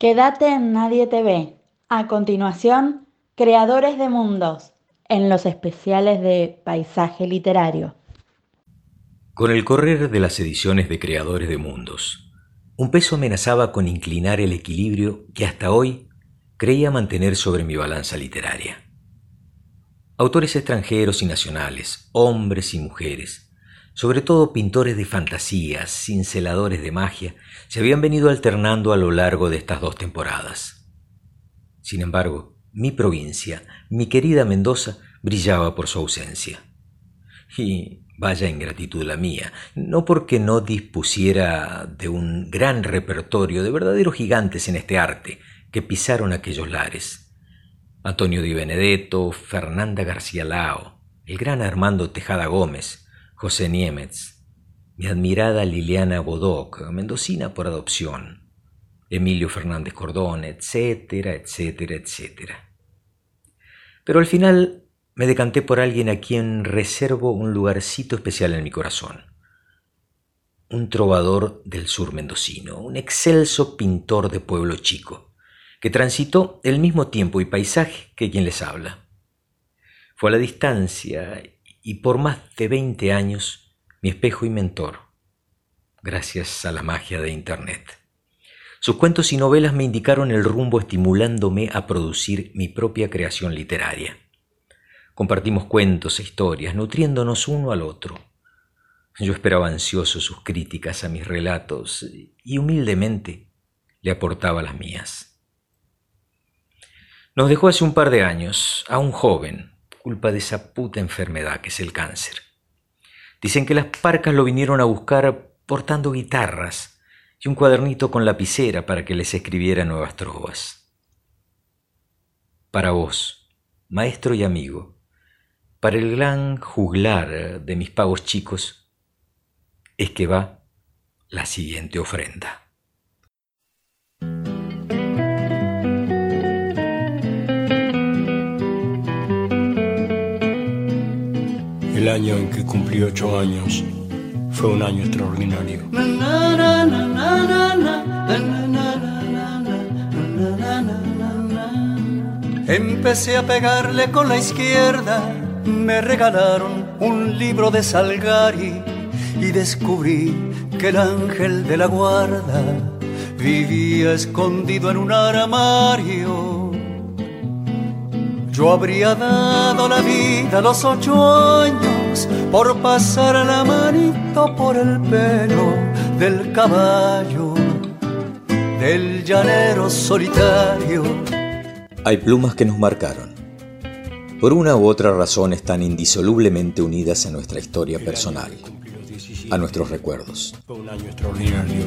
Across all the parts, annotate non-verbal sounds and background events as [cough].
Quédate en Nadie te ve. A continuación, Creadores de Mundos, en los especiales de Paisaje Literario. Con el correr de las ediciones de Creadores de Mundos, un peso amenazaba con inclinar el equilibrio que hasta hoy creía mantener sobre mi balanza literaria. Autores extranjeros y nacionales, hombres y mujeres, sobre todo pintores de fantasías, cinceladores de magia, se habían venido alternando a lo largo de estas dos temporadas. Sin embargo, mi provincia, mi querida Mendoza, brillaba por su ausencia. Y vaya ingratitud la mía, no porque no dispusiera de un gran repertorio de verdaderos gigantes en este arte que pisaron aquellos lares, Antonio Di Benedetto, Fernanda García Lao, el gran Armando Tejada Gómez, José Niemetz, mi admirada Liliana Bodoc, mendocina por adopción, Emilio Fernández Cordón, etcétera, etcétera, etcétera. Pero al final me decanté por alguien a quien reservo un lugarcito especial en mi corazón. Un trovador del sur mendocino, un excelso pintor de pueblo chico que transitó el mismo tiempo y paisaje que quien les habla. Fue a la distancia y por más de veinte años mi espejo y mentor, gracias a la magia de Internet. Sus cuentos y novelas me indicaron el rumbo estimulándome a producir mi propia creación literaria. Compartimos cuentos e historias, nutriéndonos uno al otro. Yo esperaba ansioso sus críticas a mis relatos y humildemente le aportaba las mías. Nos dejó hace un par de años a un joven, culpa de esa puta enfermedad que es el cáncer. Dicen que las parcas lo vinieron a buscar portando guitarras y un cuadernito con lapicera para que les escribiera nuevas trovas. Para vos, maestro y amigo, para el gran juglar de mis pagos chicos, es que va la siguiente ofrenda. El año en que cumplí ocho años fue un año extraordinario. Empecé a pegarle con la izquierda, me regalaron un libro de Salgari y descubrí que el ángel de la guarda vivía escondido en un armario yo habría dado la vida a los ocho años por pasar la manito por el pelo del caballo, del llanero solitario. Hay plumas que nos marcaron. Por una u otra razón están indisolublemente unidas a nuestra historia personal, a nuestros recuerdos. un año extraordinario.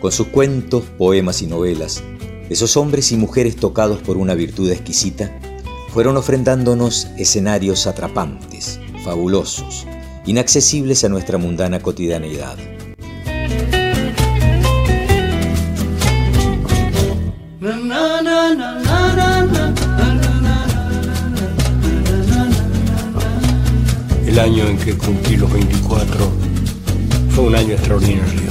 con sus cuentos, poemas y novelas, esos hombres y mujeres tocados por una virtud exquisita, fueron ofrendándonos escenarios atrapantes, fabulosos, inaccesibles a nuestra mundana cotidianeidad. El año en que cumplí los 24 fue un año extraordinario.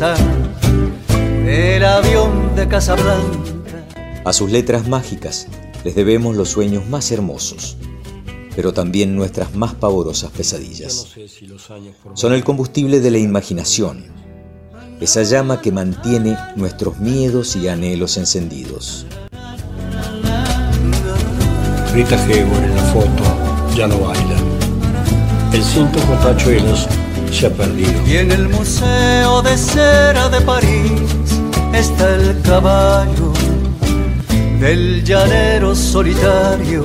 del avión de Casablanca. A sus letras mágicas les debemos los sueños más hermosos. pero también nuestras más pavorosas pesadillas. Son el combustible de la imaginación, esa llama que mantiene nuestros miedos y anhelos encendidos. Rita Hayworth en la foto ya no baila. El cinto con tachuelos perdido. Y en el Museo de Cera de París está el caballo del llanero solitario.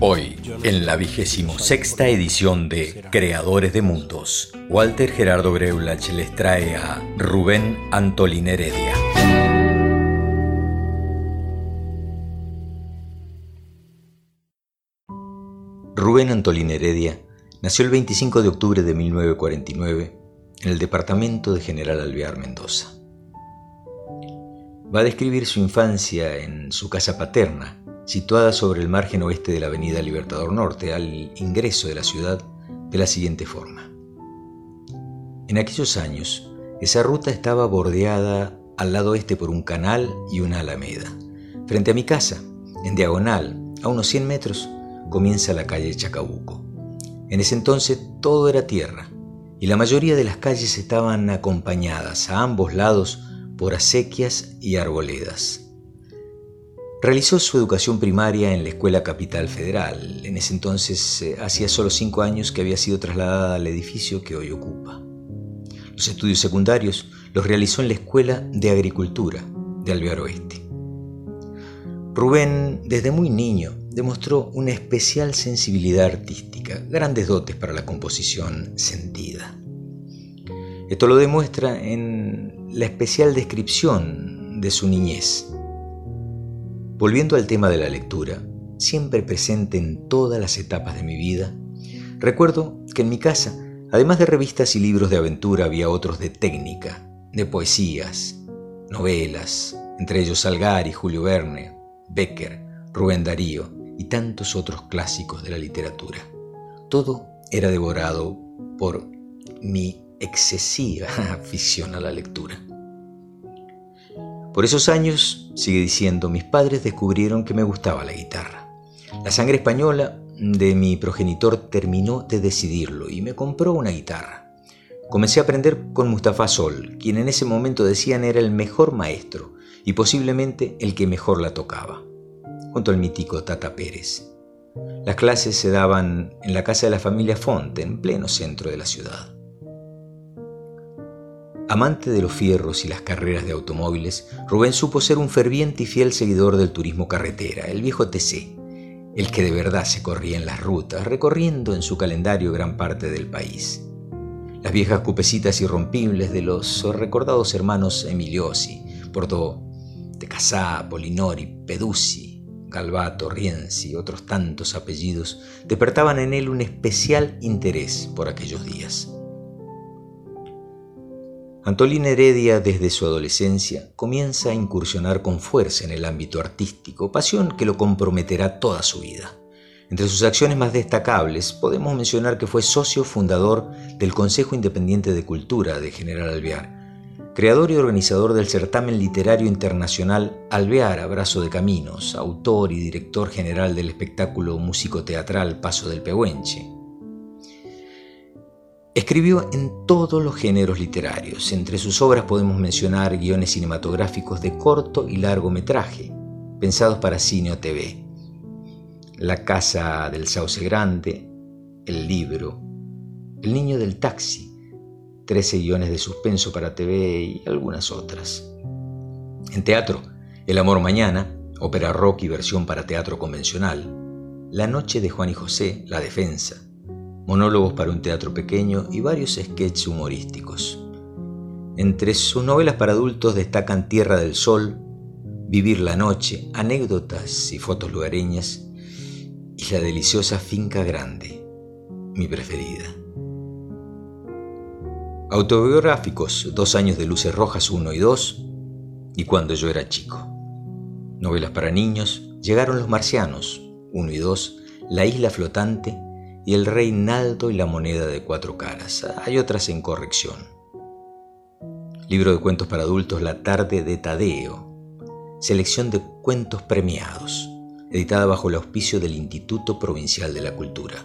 Hoy, en la vigésimo sexta edición de Creadores de Mundos, Walter Gerardo Greulach les trae a Rubén Antolín Heredia. Rubén Antolín Heredia nació el 25 de octubre de 1949 en el departamento de General Alvear Mendoza. Va a describir su infancia en su casa paterna, situada sobre el margen oeste de la Avenida Libertador Norte, al ingreso de la ciudad, de la siguiente forma. En aquellos años, esa ruta estaba bordeada al lado este por un canal y una alameda. Frente a mi casa, en diagonal, a unos 100 metros, comienza la calle Chacabuco. En ese entonces todo era tierra y la mayoría de las calles estaban acompañadas a ambos lados por acequias y arboledas. Realizó su educación primaria en la Escuela Capital Federal. En ese entonces eh, hacía solo cinco años que había sido trasladada al edificio que hoy ocupa. Los estudios secundarios los realizó en la Escuela de Agricultura de Alvear Oeste. Rubén, desde muy niño, demostró una especial sensibilidad artística, grandes dotes para la composición sentida. Esto lo demuestra en la especial descripción de su niñez Volviendo al tema de la lectura, siempre presente en todas las etapas de mi vida, recuerdo que en mi casa, además de revistas y libros de aventura, había otros de técnica, de poesías, novelas, entre ellos Salgari, Julio Verne, Becker, Rubén Darío y tantos otros clásicos de la literatura. Todo era devorado por mi excesiva [laughs] afición a la lectura. Por esos años, sigue diciendo, mis padres descubrieron que me gustaba la guitarra. La sangre española de mi progenitor terminó de decidirlo y me compró una guitarra. Comencé a aprender con Mustafa Sol, quien en ese momento decían era el mejor maestro y posiblemente el que mejor la tocaba, junto al mítico Tata Pérez. Las clases se daban en la casa de la familia Fonte, en pleno centro de la ciudad. Amante de los fierros y las carreras de automóviles, Rubén supo ser un ferviente y fiel seguidor del turismo carretera, el viejo TC, el que de verdad se corría en las rutas, recorriendo en su calendario gran parte del país. Las viejas cupecitas irrompibles de los recordados hermanos Emiliosi, Porto de Casá, Polinori, Peduzzi, Galvato, Rienzi otros tantos apellidos despertaban en él un especial interés por aquellos días. Antolín Heredia desde su adolescencia comienza a incursionar con fuerza en el ámbito artístico, pasión que lo comprometerá toda su vida. Entre sus acciones más destacables podemos mencionar que fue socio fundador del Consejo Independiente de Cultura de General Alvear, creador y organizador del certamen literario internacional Alvear Abrazo de Caminos, autor y director general del espectáculo músico-teatral Paso del Pehuenche, Escribió en todos los géneros literarios. Entre sus obras podemos mencionar guiones cinematográficos de corto y largo metraje, pensados para cine o TV. La casa del sauce grande, El libro, El niño del taxi, 13 guiones de suspenso para TV y algunas otras. En teatro, El amor mañana, ópera rock y versión para teatro convencional. La noche de Juan y José, La defensa monólogos para un teatro pequeño y varios sketches humorísticos. Entre sus novelas para adultos destacan Tierra del Sol, Vivir la Noche, anécdotas y fotos lugareñas y la deliciosa Finca Grande, mi preferida. Autobiográficos, Dos años de Luces Rojas 1 y 2 y Cuando yo era chico. Novelas para niños, Llegaron los Marcianos 1 y 2, La Isla Flotante y el Reinaldo y la moneda de cuatro caras. Hay otras en corrección. Libro de cuentos para adultos La tarde de Tadeo, Selección de Cuentos Premiados, editada bajo el auspicio del Instituto Provincial de la Cultura.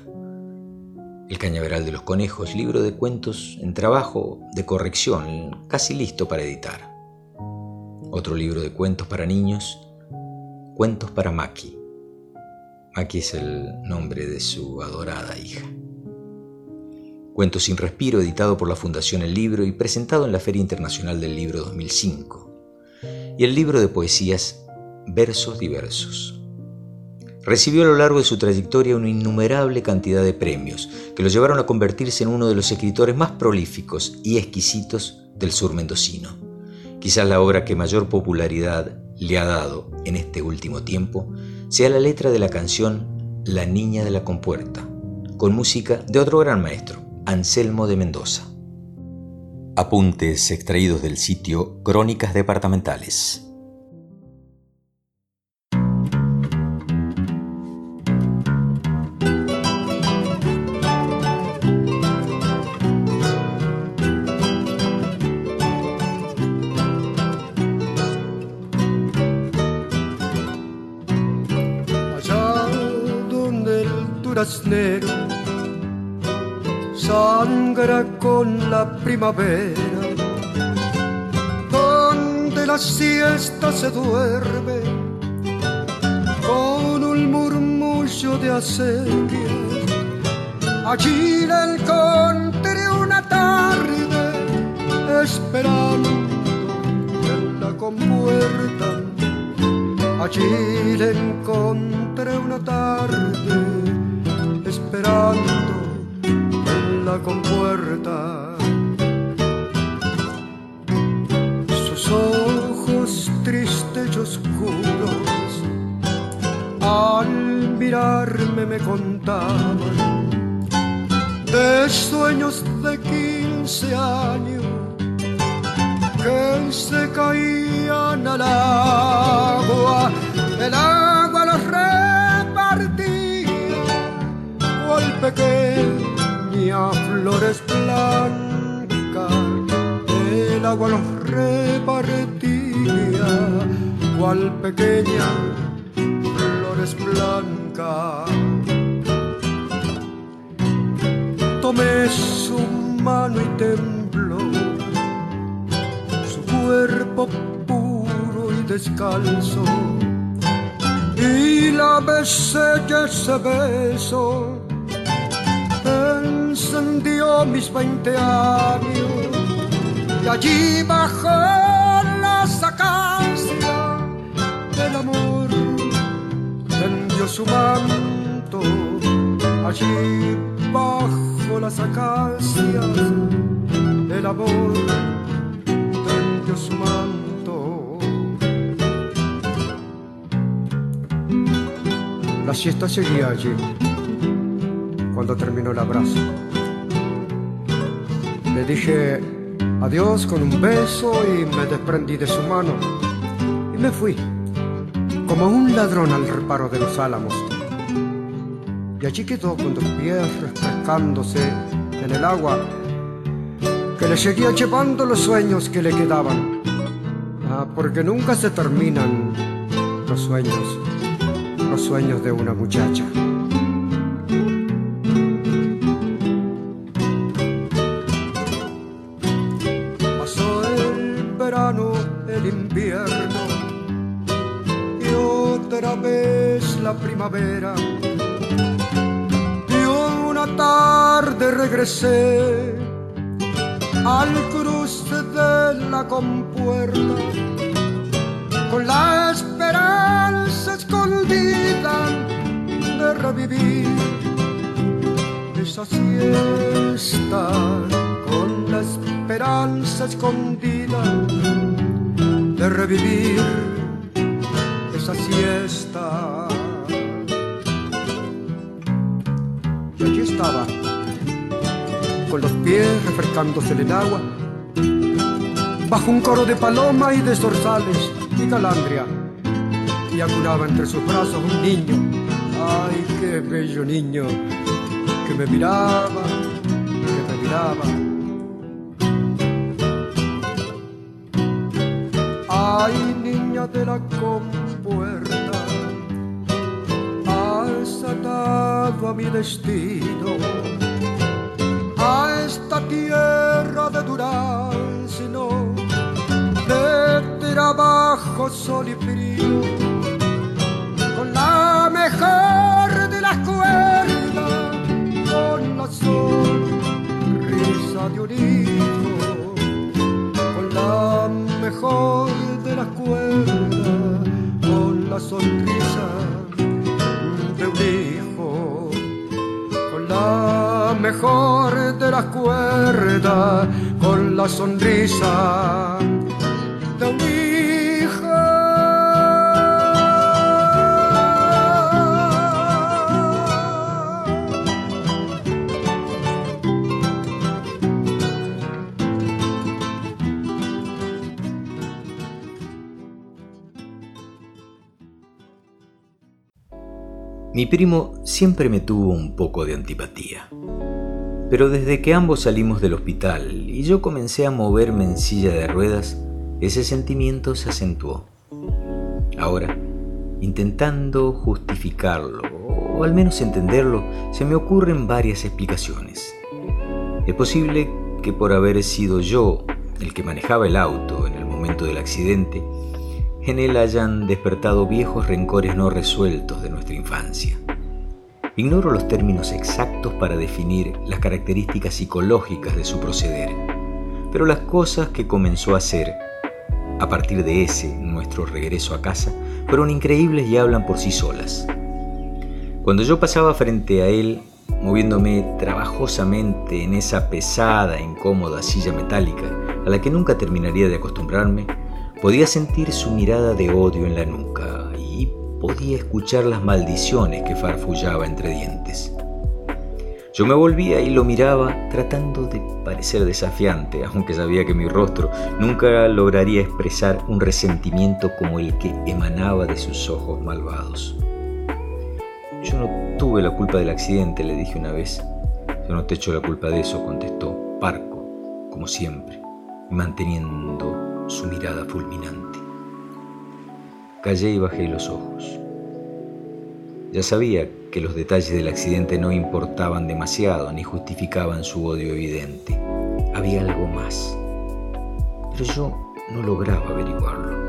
El Cañaveral de los Conejos, libro de cuentos en trabajo de corrección, casi listo para editar. Otro libro de cuentos para niños, Cuentos para Maki. Maki es el nombre de su adorada hija. Cuentos sin respiro, editado por la Fundación El Libro y presentado en la Feria Internacional del Libro 2005. Y el libro de poesías Versos Diversos. Recibió a lo largo de su trayectoria una innumerable cantidad de premios que lo llevaron a convertirse en uno de los escritores más prolíficos y exquisitos del sur mendocino. Quizás la obra que mayor popularidad le ha dado en este último tiempo sea la letra de la canción La Niña de la Compuerta, con música de otro gran maestro, Anselmo de Mendoza. Apuntes extraídos del sitio Crónicas Departamentales. Primavera, donde la siesta se duerme con un murmullo de acequia. Allí la encontré una tarde esperando en la compuerta. Allí la encontré una tarde esperando la compuerta. Las acacias el amor tendió su manto la siesta seguía allí cuando terminó el abrazo. Le dije adiós con un beso y me desprendí de su mano y me fui, como un ladrón al reparo de los álamos. Y allí quedó con los pies refrescándose en el agua, que le seguía llevando los sueños que le quedaban. Ah, porque nunca se terminan los sueños, los sueños de una muchacha. primavera. Y al cruce de la compuerta con la esperanza escondida de revivir esa siesta con la esperanza escondida de revivir esa siesta. Refrescándose en el agua, bajo un coro de paloma y de zorzales y calandria, y acunaba entre sus brazos un niño, ay, qué bello niño, que me miraba, que me miraba. Ay, niña de la compuerta, has atado a mi destino, de durazno, de trabajo, sol y frío, sonrisa de. Mi primo siempre me tuvo un poco de antipatía. Pero desde que ambos salimos del hospital y yo comencé a moverme en silla de ruedas, ese sentimiento se acentuó. Ahora, intentando justificarlo, o al menos entenderlo, se me ocurren varias explicaciones. Es posible que por haber sido yo el que manejaba el auto en el momento del accidente, en él hayan despertado viejos rencores no resueltos de nuestra infancia. Ignoro los términos exactos para definir las características psicológicas de su proceder, pero las cosas que comenzó a hacer a partir de ese, nuestro regreso a casa, fueron increíbles y hablan por sí solas. Cuando yo pasaba frente a él, moviéndome trabajosamente en esa pesada incómoda silla metálica a la que nunca terminaría de acostumbrarme, podía sentir su mirada de odio en la nuca podía escuchar las maldiciones que farfullaba entre dientes. Yo me volvía y lo miraba tratando de parecer desafiante, aunque sabía que mi rostro nunca lograría expresar un resentimiento como el que emanaba de sus ojos malvados. Yo no tuve la culpa del accidente, le dije una vez. Yo no te echo la culpa de eso, contestó, parco, como siempre, manteniendo su mirada fulminante. Callé y bajé los ojos. Ya sabía que los detalles del accidente no importaban demasiado ni justificaban su odio evidente. Había algo más. Pero yo no lograba averiguarlo.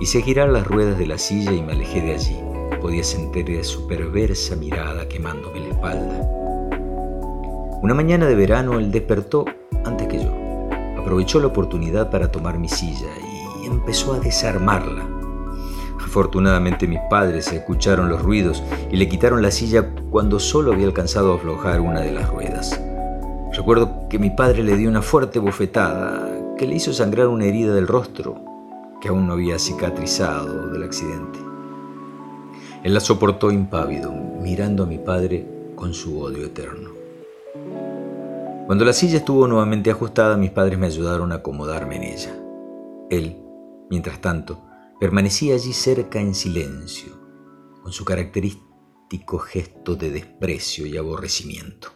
Hice girar las ruedas de la silla y me alejé de allí. Podía sentir su perversa mirada quemándome la espalda. Una mañana de verano él despertó antes que yo. Aprovechó la oportunidad para tomar mi silla y empezó a desarmarla. Afortunadamente mis padres escucharon los ruidos y le quitaron la silla cuando solo había alcanzado a aflojar una de las ruedas. Recuerdo que mi padre le dio una fuerte bofetada que le hizo sangrar una herida del rostro que aún no había cicatrizado del accidente. Él la soportó impávido, mirando a mi padre con su odio eterno. Cuando la silla estuvo nuevamente ajustada, mis padres me ayudaron a acomodarme en ella. Él, mientras tanto, permanecía allí cerca en silencio, con su característico gesto de desprecio y aborrecimiento.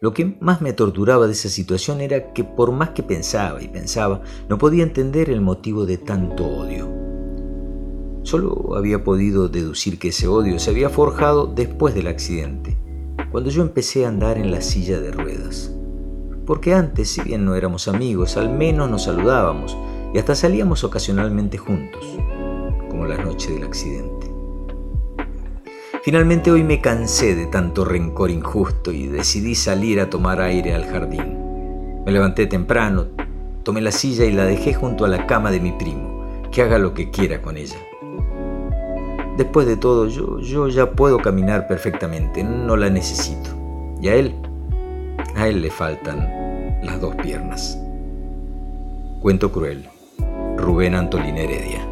Lo que más me torturaba de esa situación era que por más que pensaba y pensaba, no podía entender el motivo de tanto odio. Solo había podido deducir que ese odio se había forjado después del accidente, cuando yo empecé a andar en la silla de ruedas. Porque antes, si bien no éramos amigos, al menos nos saludábamos y hasta salíamos ocasionalmente juntos, como la noche del accidente. Finalmente hoy me cansé de tanto rencor injusto y decidí salir a tomar aire al jardín. Me levanté temprano, tomé la silla y la dejé junto a la cama de mi primo, que haga lo que quiera con ella. Después de todo, yo, yo ya puedo caminar perfectamente, no la necesito. Y a él, a él le faltan las dos piernas. Cuento cruel. Rubén Antolín Heredia.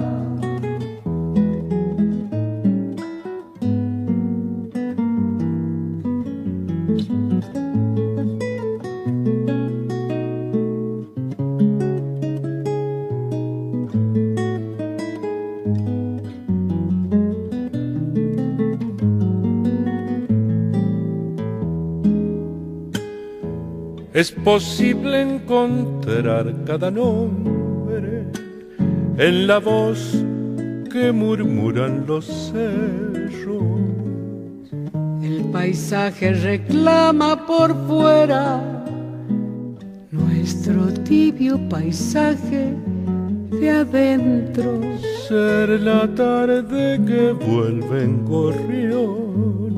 Es posible encontrar cada nombre en la voz que murmuran los cerros. El paisaje reclama por fuera nuestro tibio paisaje de adentro. Ser la tarde que vuelven gorriones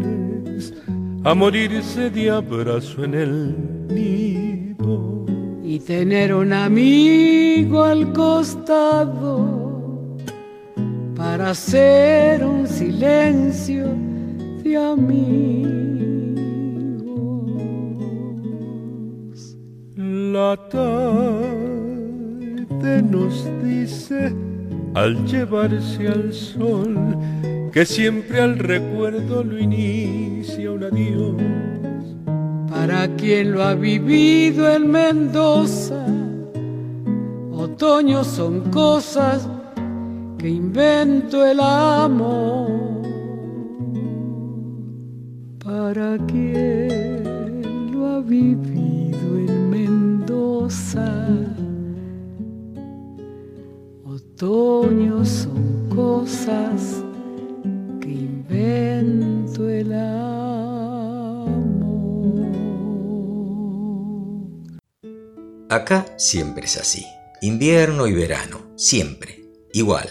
a morirse de abrazo en el nido. Y tener un amigo al costado para hacer un silencio de amigos. La tarde nos dice al llevarse al sol que siempre al recuerdo lo inicia un adiós. Para quien lo ha vivido en Mendoza, otoño son cosas que invento el amor. Para quien lo ha vivido en Mendoza, son cosas que invento el amor. Acá siempre es así. Invierno y verano, siempre. Igual.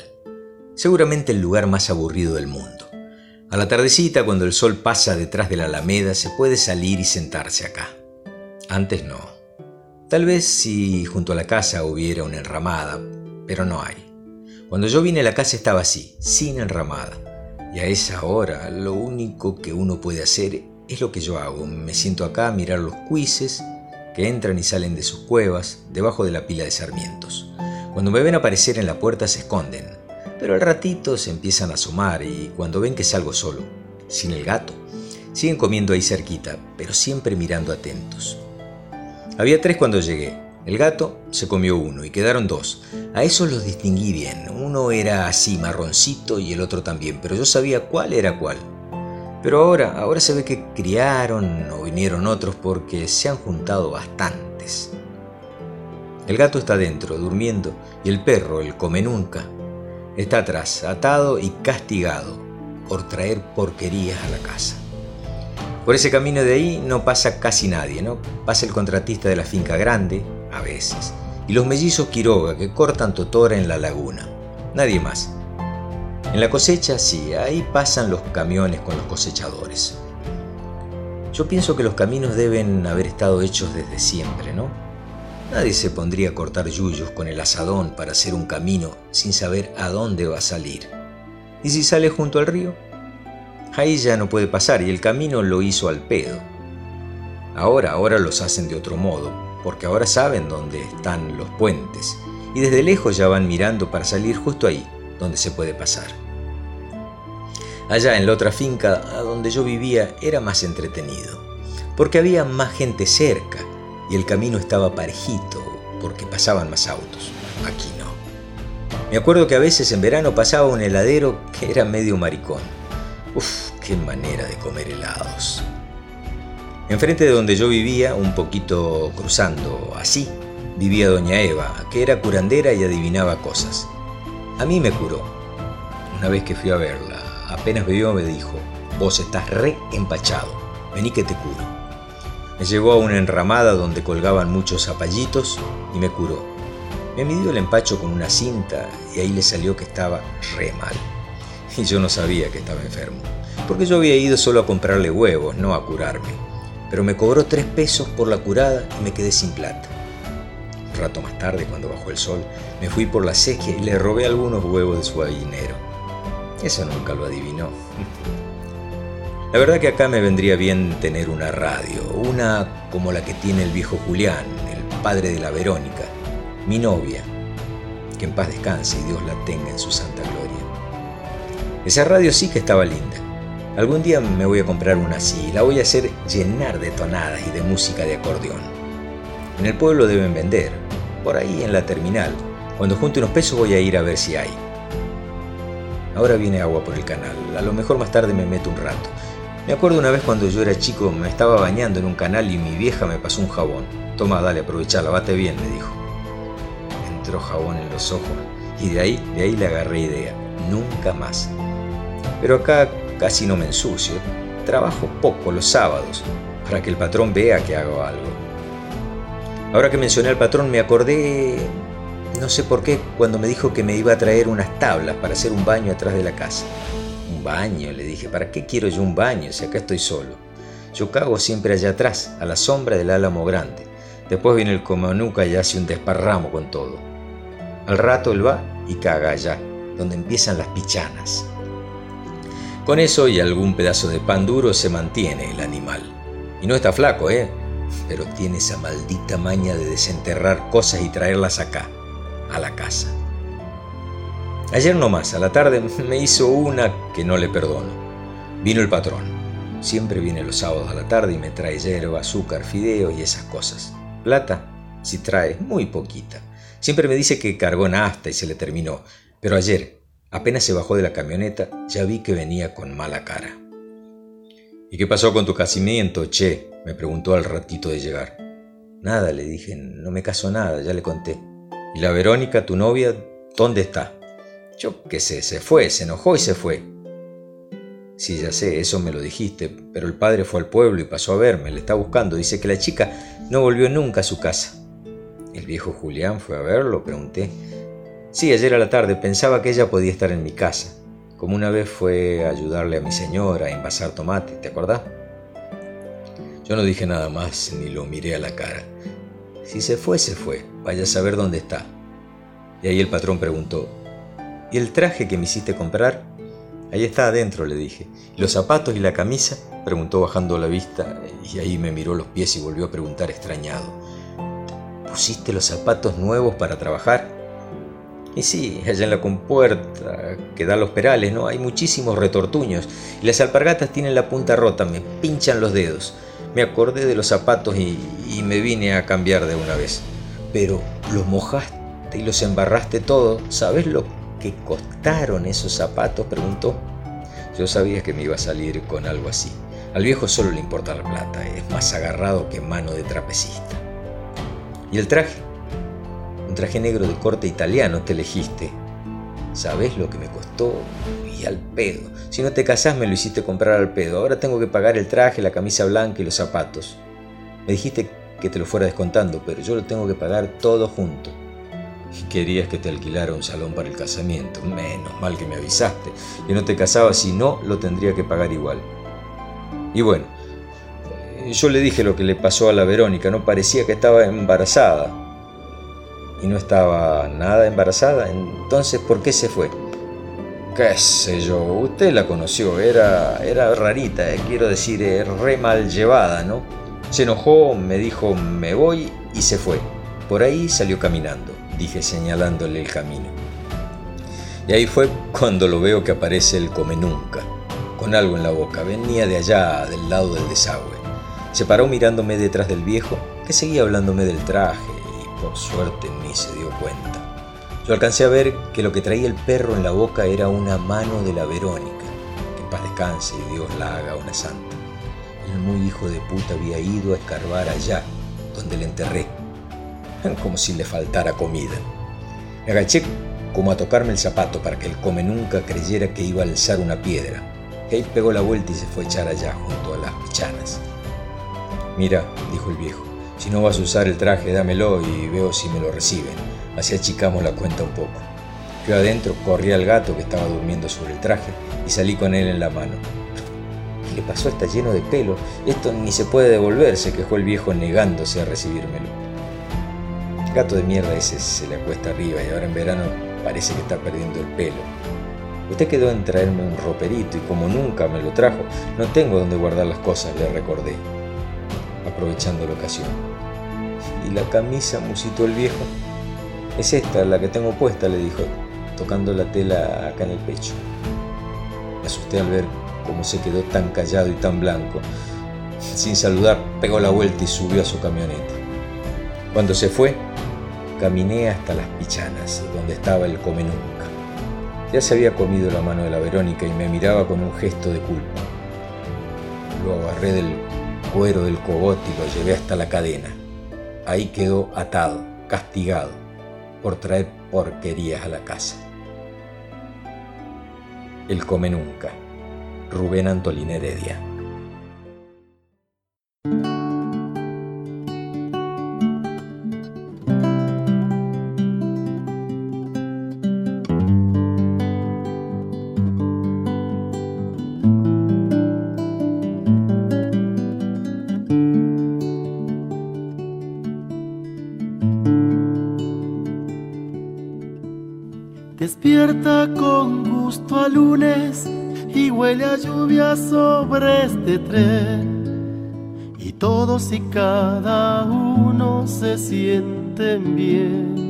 Seguramente el lugar más aburrido del mundo. A la tardecita, cuando el sol pasa detrás de la alameda, se puede salir y sentarse acá. Antes no. Tal vez si junto a la casa hubiera una enramada, pero no hay. Cuando yo vine la casa estaba así, sin enramada. Y a esa hora lo único que uno puede hacer es lo que yo hago. Me siento acá a mirar los cuises que entran y salen de sus cuevas debajo de la pila de sarmientos. Cuando me ven aparecer en la puerta se esconden, pero al ratito se empiezan a asomar y cuando ven que salgo solo, sin el gato, siguen comiendo ahí cerquita, pero siempre mirando atentos. Había tres cuando llegué. El gato se comió uno y quedaron dos. A esos los distinguí bien. Uno era así marroncito y el otro también, pero yo sabía cuál era cuál. Pero ahora, ahora se ve que criaron o vinieron otros porque se han juntado bastantes. El gato está dentro, durmiendo, y el perro, el come nunca, está atrás, atado y castigado por traer porquerías a la casa. Por ese camino de ahí no pasa casi nadie, ¿no? Pasa el contratista de la finca grande, a veces, y los mellizos Quiroga que cortan totora en la laguna. Nadie más. En la cosecha, sí, ahí pasan los camiones con los cosechadores. Yo pienso que los caminos deben haber estado hechos desde siempre, ¿no? Nadie se pondría a cortar yuyos con el asadón para hacer un camino sin saber a dónde va a salir. ¿Y si sale junto al río? Ahí ya no puede pasar y el camino lo hizo al pedo. Ahora, ahora los hacen de otro modo, porque ahora saben dónde están los puentes y desde lejos ya van mirando para salir justo ahí, donde se puede pasar. Allá en la otra finca donde yo vivía era más entretenido, porque había más gente cerca y el camino estaba parejito, porque pasaban más autos. Aquí no. Me acuerdo que a veces en verano pasaba un heladero que era medio maricón. Uf, qué manera de comer helados. Enfrente de donde yo vivía, un poquito cruzando así, vivía doña Eva, que era curandera y adivinaba cosas. A mí me curó. Una vez que fui a verla, apenas bebió me dijo, vos estás re empachado, vení que te curo. Me llevó a una enramada donde colgaban muchos zapallitos y me curó. Me midió el empacho con una cinta y ahí le salió que estaba re mal. Y yo no sabía que estaba enfermo, porque yo había ido solo a comprarle huevos, no a curarme. Pero me cobró tres pesos por la curada y me quedé sin plata. Un rato más tarde, cuando bajó el sol, me fui por la sequía y le robé algunos huevos de su gallinero. Eso nunca lo adivinó. La verdad que acá me vendría bien tener una radio, una como la que tiene el viejo Julián, el padre de la Verónica, mi novia, que en paz descanse y Dios la tenga en su santa gloria. Esa radio sí que estaba linda. Algún día me voy a comprar una así y la voy a hacer llenar de tonadas y de música de acordeón. En el pueblo deben vender, por ahí en la terminal. Cuando junte unos pesos voy a ir a ver si hay. Ahora viene agua por el canal, a lo mejor más tarde me meto un rato. Me acuerdo una vez cuando yo era chico, me estaba bañando en un canal y mi vieja me pasó un jabón. Toma, dale, aprovechala, bate bien, me dijo. Entró jabón en los ojos y de ahí, de ahí le agarré idea. Nunca más. Pero acá casi no me ensucio. Trabajo poco los sábados para que el patrón vea que hago algo. Ahora que mencioné al patrón me acordé no sé por qué, cuando me dijo que me iba a traer unas tablas para hacer un baño atrás de la casa. Un baño, le dije, ¿para qué quiero yo un baño si acá estoy solo? Yo cago siempre allá atrás, a la sombra del álamo grande. Después viene el comanuca y hace un desparramo con todo. Al rato él va y caga allá, donde empiezan las pichanas. Con eso y algún pedazo de pan duro se mantiene el animal. Y no está flaco, ¿eh? Pero tiene esa maldita maña de desenterrar cosas y traerlas acá a la casa. Ayer nomás, a la tarde, me hizo una que no le perdono. Vino el patrón. Siempre viene los sábados a la tarde y me trae hierba, azúcar, fideos y esas cosas. Plata, si trae, muy poquita. Siempre me dice que cargó nafta y se le terminó. Pero ayer, apenas se bajó de la camioneta, ya vi que venía con mala cara. ¿Y qué pasó con tu casamiento, che? me preguntó al ratito de llegar. Nada, le dije, no me caso nada, ya le conté. ¿Y la Verónica, tu novia, dónde está? Yo qué sé, se fue, se enojó y se fue. Sí, ya sé, eso me lo dijiste, pero el padre fue al pueblo y pasó a verme, le está buscando. Dice que la chica no volvió nunca a su casa. ¿El viejo Julián fue a verlo? Pregunté. Sí, ayer a la tarde pensaba que ella podía estar en mi casa, como una vez fue a ayudarle a mi señora a envasar tomate, ¿te acordás? Yo no dije nada más ni lo miré a la cara. Si se fue, se fue. Vaya a saber dónde está. Y ahí el patrón preguntó, ¿y el traje que me hiciste comprar? Ahí está adentro, le dije. ¿Y los zapatos y la camisa? Preguntó bajando la vista y ahí me miró los pies y volvió a preguntar extrañado. ¿Pusiste los zapatos nuevos para trabajar? Y sí, allá en la compuerta que da los perales, ¿no? Hay muchísimos retortuños y las alpargatas tienen la punta rota, me pinchan los dedos. Me acordé de los zapatos y, me vine a cambiar de una vez. Pero los mojaste y los embarraste todo. ¿Sabes lo que costaron esos zapatos? preguntó. Yo sabía que me iba a salir con algo así. Al viejo solo le importa la plata, es más agarrado que mano de trapecista. ¿Y el traje? Un traje negro de corte italiano te elegiste. ¿Sabes lo que me costó? Y al pedo. Si no te casás me lo hiciste comprar al pedo. Ahora tengo que pagar el traje, la camisa blanca y los zapatos. Me dijiste que te lo fuera descontando, pero yo lo tengo que pagar todo junto. Querías que te alquilara un salón para el casamiento. Menos mal que me avisaste. Que no te casabas, si no, lo tendría que pagar igual. Y bueno, yo le dije lo que le pasó a la Verónica. No parecía que estaba embarazada. Y no estaba nada embarazada. Entonces, ¿por qué se fue? qué sé yo, usted la conoció, era, era rarita, eh, quiero decir, eh, re mal llevada, ¿no? Se enojó, me dijo me voy y se fue. Por ahí salió caminando, dije señalándole el camino. Y ahí fue cuando lo veo que aparece el come nunca, con algo en la boca, venía de allá, del lado del desagüe. Se paró mirándome detrás del viejo, que seguía hablándome del traje, Por suerte ni se dio cuenta. Yo alcancé a ver que lo que traía el perro en la boca era una mano de la Verónica, que paz descanse y Dios la haga una santa. El muy hijo de puta había ido a escarbar allá, donde le enterré, [laughs] como si le faltara comida. Me agaché como a tocarme el zapato para que el come nunca creyera que iba a alzar una piedra. Kate pegó la vuelta y se fue a echar allá junto a las pichanas. Mira, dijo el viejo, si no vas a usar el traje, dámelo y veo si me lo reciben. Así achicamos la cuenta un poco. Yo adentro corrí al gato que estaba durmiendo sobre el traje y salí con él en la mano. ¿Qué le pasó? Está lleno de pelo. Esto ni se puede devolver, se quejó el viejo negándose a recibírmelo. gato de mierda ese se le acuesta arriba y ahora en verano parece que está perdiendo el pelo. Usted quedó en traerme un roperito y como nunca me lo trajo, no tengo donde guardar las cosas, le recordé, aprovechando la ocasión. ¿Y la camisa? musitó el viejo. Es esta la que tengo puesta, le dijo, tocando la tela acá en el pecho. Me asusté al ver cómo se quedó tan callado y tan blanco. Sin saludar, pegó la vuelta y subió a su camioneta. Cuando se fue, caminé hasta las pichanas, donde estaba el come nunca. Ya se había comido la mano de la Verónica y me miraba con un gesto de culpa. Lo agarré del cuero del cogote y lo llevé hasta la cadena. Ahí quedó atado, castigado por traer porquerías a la casa. El come nunca. Rubén Antolín Heredia. Y todos y cada uno se sienten bien.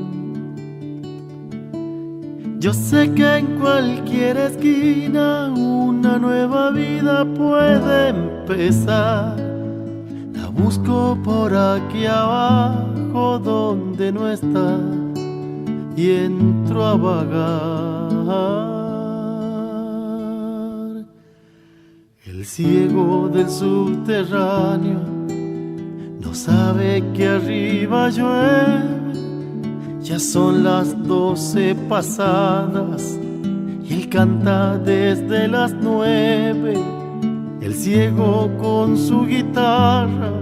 Yo sé que en cualquier esquina una nueva vida puede empezar. La busco por aquí abajo donde no está y entro a vagar. El ciego del subterráneo no sabe que arriba llueve, ya son las doce pasadas y él canta desde las nueve. El ciego con su guitarra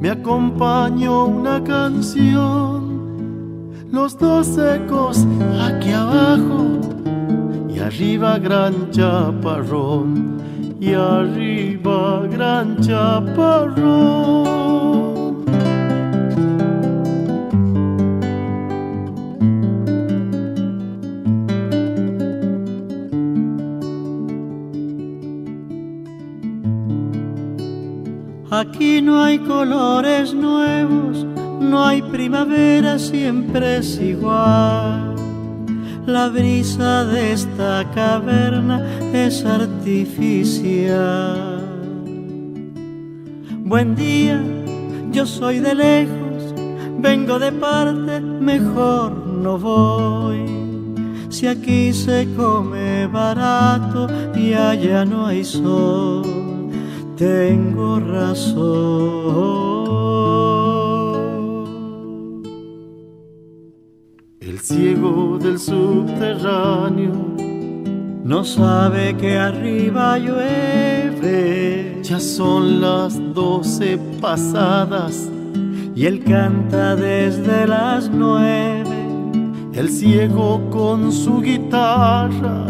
me acompañó una canción. Los dos ecos aquí abajo y arriba gran chaparrón y arriba gran chaparrón. Aquí no hay colores nuevos no hay primavera, siempre es igual. La brisa de esta caverna es artificial. Buen día, yo soy de lejos, vengo de parte, mejor no voy. Si aquí se come barato y allá no hay sol, tengo razón. Ciego del subterráneo no sabe que arriba llueve. Ya son las doce pasadas y él canta desde las nueve. El ciego con su guitarra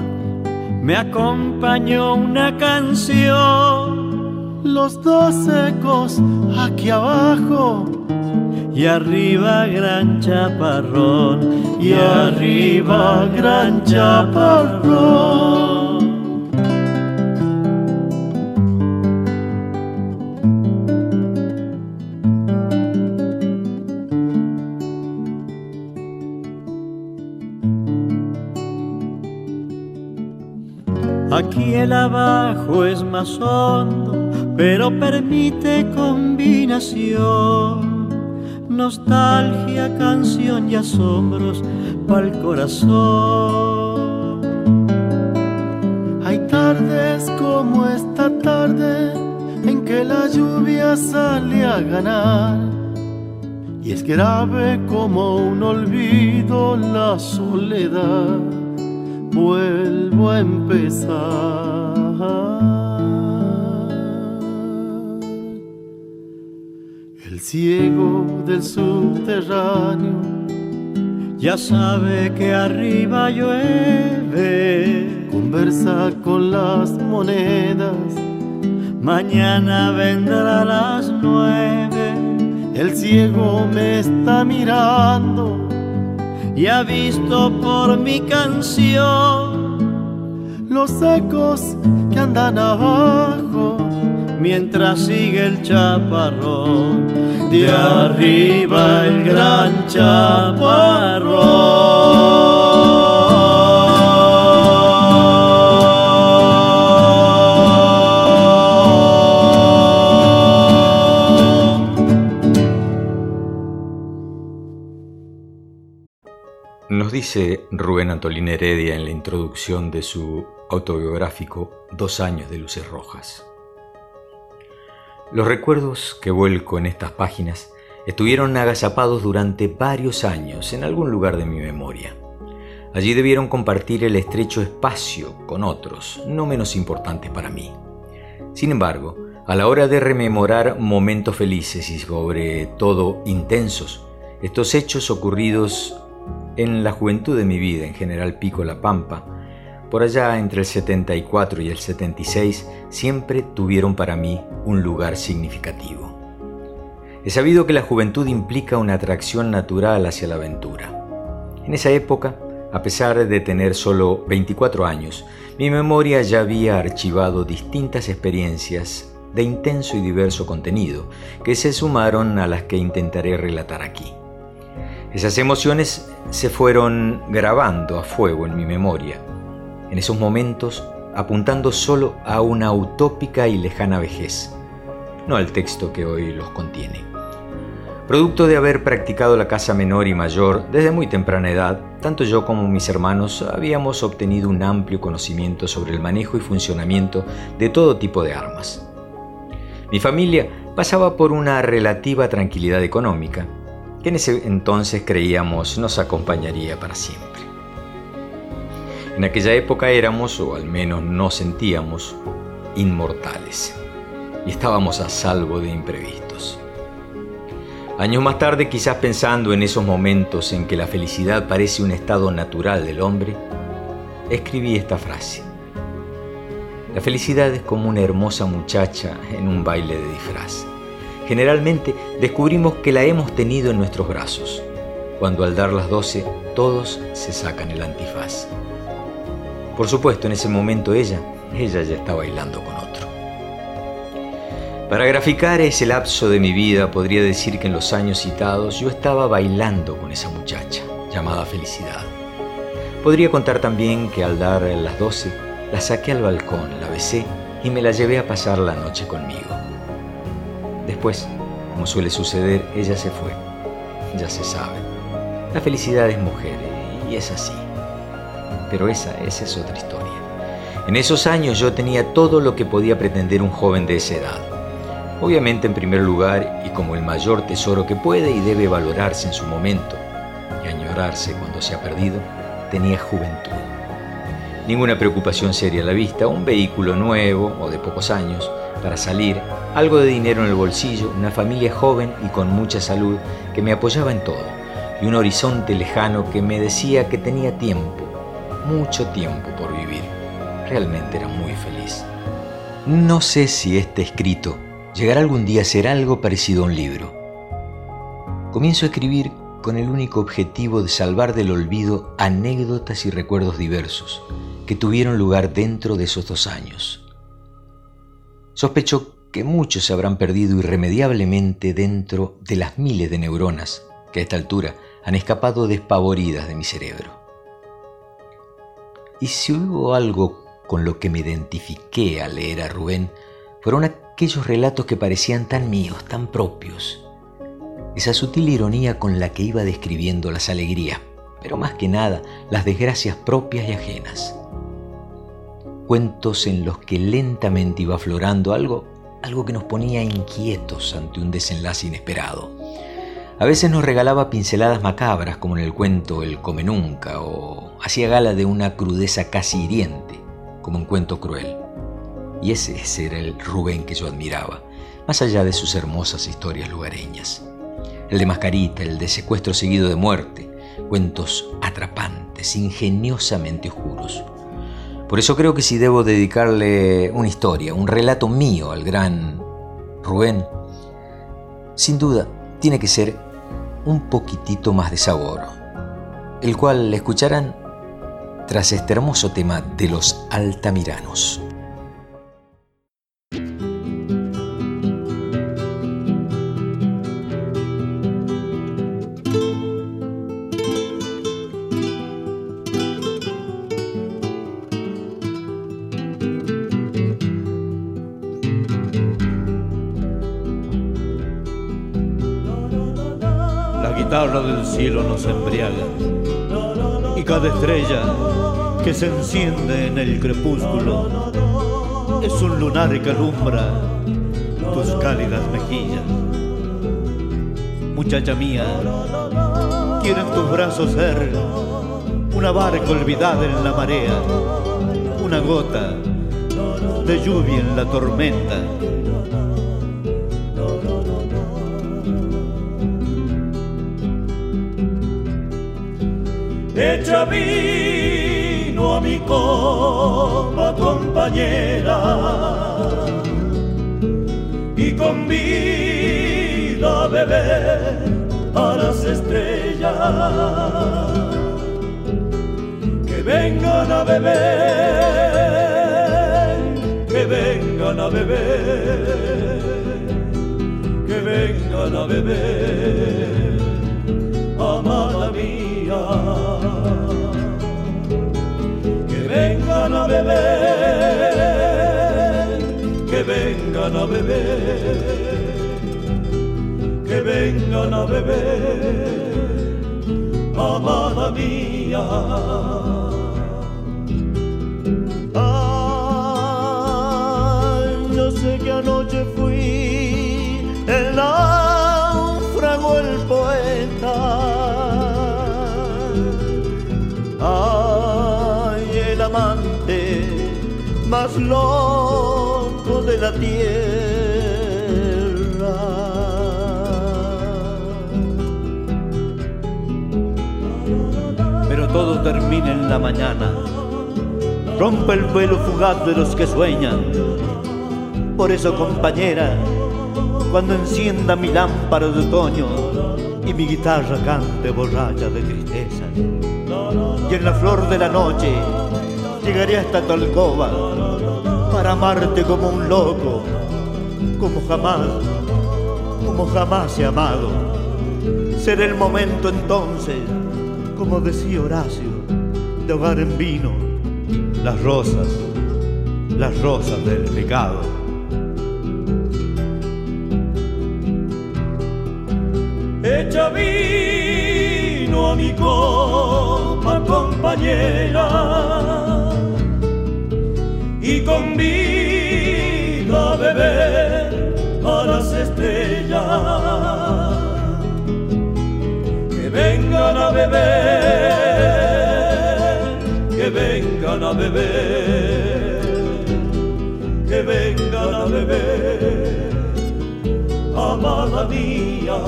me acompañó una canción. Los dos ecos aquí abajo y arriba gran chaparrón, y arriba gran chaparrón. Aquí el abajo es más hondo, pero permite combinación nostalgia, canción y asombros pa'l corazón. Hay tardes como esta tarde en que la lluvia sale a ganar. Y es grave como un olvido la soledad. Vuelvo a empezar. Ciego del subterráneo ya sabe que arriba llueve. Conversa con las monedas, mañana vendrá a las nueve. El ciego me está mirando y ha visto por mi canción los ecos que andan abajo mientras sigue el chaparrón de arriba el gran chaparrón. Nos dice Rubén Antolín Heredia en la introducción de su autobiográfico Dos años de luces rojas. Los recuerdos que vuelco en estas páginas estuvieron agazapados durante varios años en algún lugar de mi memoria. Allí debieron compartir el estrecho espacio con otros, no menos importantes para mí. Sin embargo, a la hora de rememorar momentos felices y sobre todo intensos, estos hechos ocurridos en la juventud de mi vida, en general Pico La Pampa, por allá entre el 74 y el 76 siempre tuvieron para mí un lugar significativo. He sabido que la juventud implica una atracción natural hacia la aventura. En esa época, a pesar de tener solo 24 años, mi memoria ya había archivado distintas experiencias de intenso y diverso contenido que se sumaron a las que intentaré relatar aquí. Esas emociones se fueron grabando a fuego en mi memoria en esos momentos apuntando solo a una utópica y lejana vejez, no al texto que hoy los contiene. Producto de haber practicado la caza menor y mayor desde muy temprana edad, tanto yo como mis hermanos habíamos obtenido un amplio conocimiento sobre el manejo y funcionamiento de todo tipo de armas. Mi familia pasaba por una relativa tranquilidad económica, que en ese entonces creíamos nos acompañaría para siempre. En aquella época éramos, o al menos nos sentíamos, inmortales y estábamos a salvo de imprevistos. Años más tarde, quizás pensando en esos momentos en que la felicidad parece un estado natural del hombre, escribí esta frase. La felicidad es como una hermosa muchacha en un baile de disfraz. Generalmente descubrimos que la hemos tenido en nuestros brazos, cuando al dar las doce todos se sacan el antifaz. Por supuesto, en ese momento ella, ella ya está bailando con otro. Para graficar ese lapso de mi vida, podría decir que en los años citados yo estaba bailando con esa muchacha, llamada Felicidad. Podría contar también que al dar las doce, la saqué al balcón, la besé y me la llevé a pasar la noche conmigo. Después, como suele suceder, ella se fue. Ya se sabe. La felicidad es mujer y es así pero esa, es otra historia. En esos años yo tenía todo lo que podía pretender un joven de esa edad. Obviamente en primer lugar y como el mayor tesoro que puede y debe valorarse en su momento y añorarse cuando se ha perdido, tenía juventud. Ninguna preocupación seria a la vista, un vehículo nuevo o de pocos años para salir, algo de dinero en el bolsillo, una familia joven y con mucha salud que me apoyaba en todo y un horizonte lejano que me decía que tenía tiempo mucho tiempo por vivir. Realmente era muy feliz. No sé si este escrito llegará algún día a ser algo parecido a un libro. Comienzo a escribir con el único objetivo de salvar del olvido anécdotas y recuerdos diversos que tuvieron lugar dentro de esos dos años. Sospecho que muchos se habrán perdido irremediablemente dentro de las miles de neuronas que a esta altura han escapado despavoridas de mi cerebro. Y si hubo algo con lo que me identifiqué al leer a Rubén, fueron aquellos relatos que parecían tan míos, tan propios. esa sutil ironía con la que iba describiendo las alegrías, pero más que nada las desgracias propias y ajenas. Cuentos en los que lentamente iba aflorando algo, algo que nos ponía inquietos ante un desenlace inesperado. A veces nos regalaba pinceladas macabras, como en el cuento El Come Nunca, o hacía gala de una crudeza casi hiriente, como un cuento cruel. Y ese, ese era el Rubén que yo admiraba, más allá de sus hermosas historias lugareñas el de Mascarita, el de secuestro seguido de muerte, cuentos atrapantes, ingeniosamente oscuros. Por eso creo que si debo dedicarle una historia, un relato mío al gran Rubén, sin duda tiene que ser un poquitito más de sabor, el cual escucharán tras este hermoso tema de los altamiranos. Cielo nos embriaga y cada estrella que se enciende en el crepúsculo es un lunar que alumbra tus cálidas mejillas. Muchacha mía, quieren tus brazos ser una barca olvidada en la marea, una gota de lluvia en la tormenta echa vino a mi copa compañera. Y convida a beber a las estrellas. Que vengan a beber, que vengan a beber, que vengan a beber, amada mía vengan a beber, que vengan a beber, que vengan a beber, amada mía. Más loco de la tierra. Pero todo termina en la mañana, rompe el vuelo fugaz de los que sueñan. Por eso, compañera, cuando encienda mi lámpara de otoño y mi guitarra cante borracha de tristeza, y en la flor de la noche llegaré hasta tu alcoba amarte como un loco, como jamás, como jamás he amado. Será el momento entonces, como decía Horacio, de ahogar en vino las rosas, las rosas del pecado. Echa vino a mi copa, compañera y convido a beber a las estrellas. Que vengan a beber, que vengan a beber, que vengan a beber, amada mía,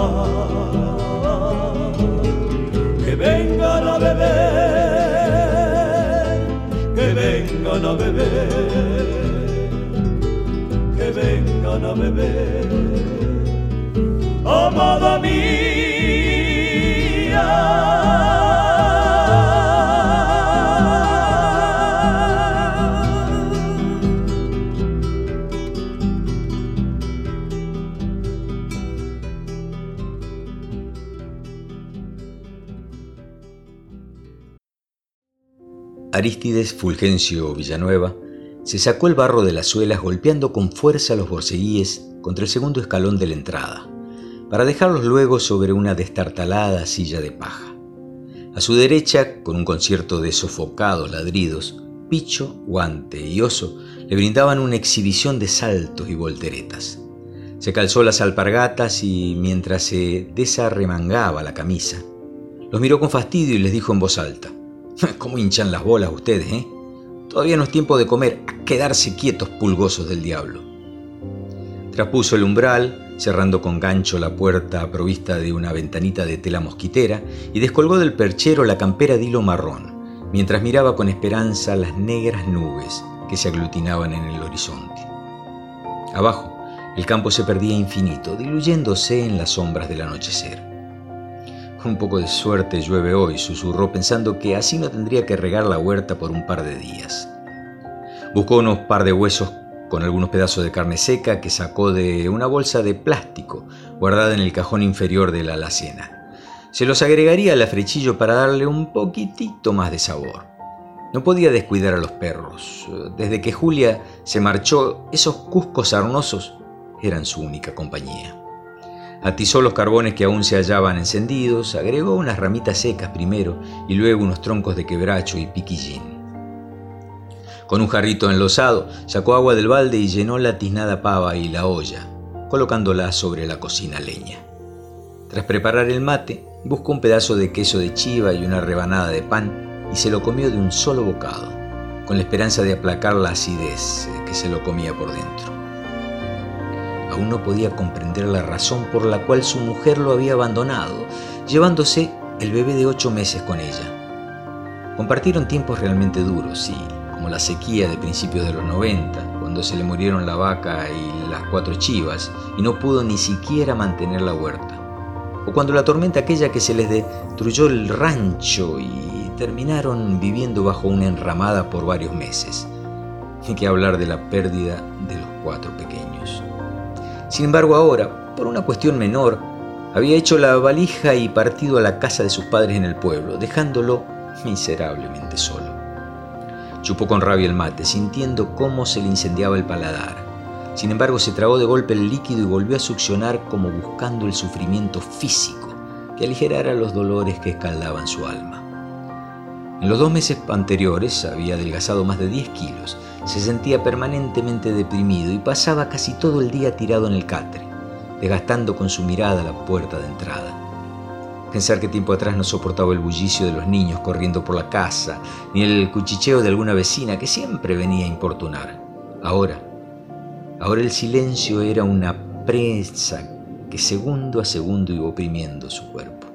que vengan a beber vengan a beber, que vengan a beber, amada mía. Aristides Fulgencio Villanueva se sacó el barro de las suelas golpeando con fuerza los borceguíes contra el segundo escalón de la entrada, para dejarlos luego sobre una destartalada silla de paja. A su derecha, con un concierto de sofocados ladridos, Picho, Guante y Oso le brindaban una exhibición de saltos y volteretas. Se calzó las alpargatas y mientras se desarremangaba la camisa, los miró con fastidio y les dijo en voz alta, [laughs] ¿Cómo hinchan las bolas ustedes, eh? Todavía no es tiempo de comer, a quedarse quietos pulgosos del diablo. Traspuso el umbral, cerrando con gancho la puerta provista de una ventanita de tela mosquitera, y descolgó del perchero la campera de hilo marrón, mientras miraba con esperanza las negras nubes que se aglutinaban en el horizonte. Abajo, el campo se perdía infinito, diluyéndose en las sombras del anochecer. Un poco de suerte llueve hoy, susurró pensando que así no tendría que regar la huerta por un par de días. Buscó unos par de huesos con algunos pedazos de carne seca que sacó de una bolsa de plástico guardada en el cajón inferior de la alacena. Se los agregaría al afrechillo para darle un poquitito más de sabor. No podía descuidar a los perros. Desde que Julia se marchó, esos cuscos sarnosos eran su única compañía. Atizó los carbones que aún se hallaban encendidos, agregó unas ramitas secas primero y luego unos troncos de quebracho y piquillín. Con un jarrito enlosado, sacó agua del balde y llenó la tiznada pava y la olla, colocándola sobre la cocina leña. Tras preparar el mate, buscó un pedazo de queso de chiva y una rebanada de pan y se lo comió de un solo bocado, con la esperanza de aplacar la acidez que se lo comía por dentro. Aún no podía comprender la razón por la cual su mujer lo había abandonado, llevándose el bebé de ocho meses con ella. Compartieron tiempos realmente duros, sí, como la sequía de principios de los 90, cuando se le murieron la vaca y las cuatro chivas y no pudo ni siquiera mantener la huerta. O cuando la tormenta aquella que se les destruyó el rancho y terminaron viviendo bajo una enramada por varios meses. Hay que hablar de la pérdida de los cuatro pequeños. Sin embargo, ahora, por una cuestión menor, había hecho la valija y partido a la casa de sus padres en el pueblo, dejándolo miserablemente solo. Chupó con rabia el mate, sintiendo cómo se le incendiaba el paladar. Sin embargo, se tragó de golpe el líquido y volvió a succionar como buscando el sufrimiento físico que aligerara los dolores que escaldaban su alma. En los dos meses anteriores había adelgazado más de 10 kilos, se sentía permanentemente deprimido y pasaba casi todo el día tirado en el catre, desgastando con su mirada la puerta de entrada. Pensar que tiempo atrás no soportaba el bullicio de los niños corriendo por la casa, ni el cuchicheo de alguna vecina que siempre venía a importunar. Ahora, ahora el silencio era una presa que segundo a segundo iba oprimiendo su cuerpo.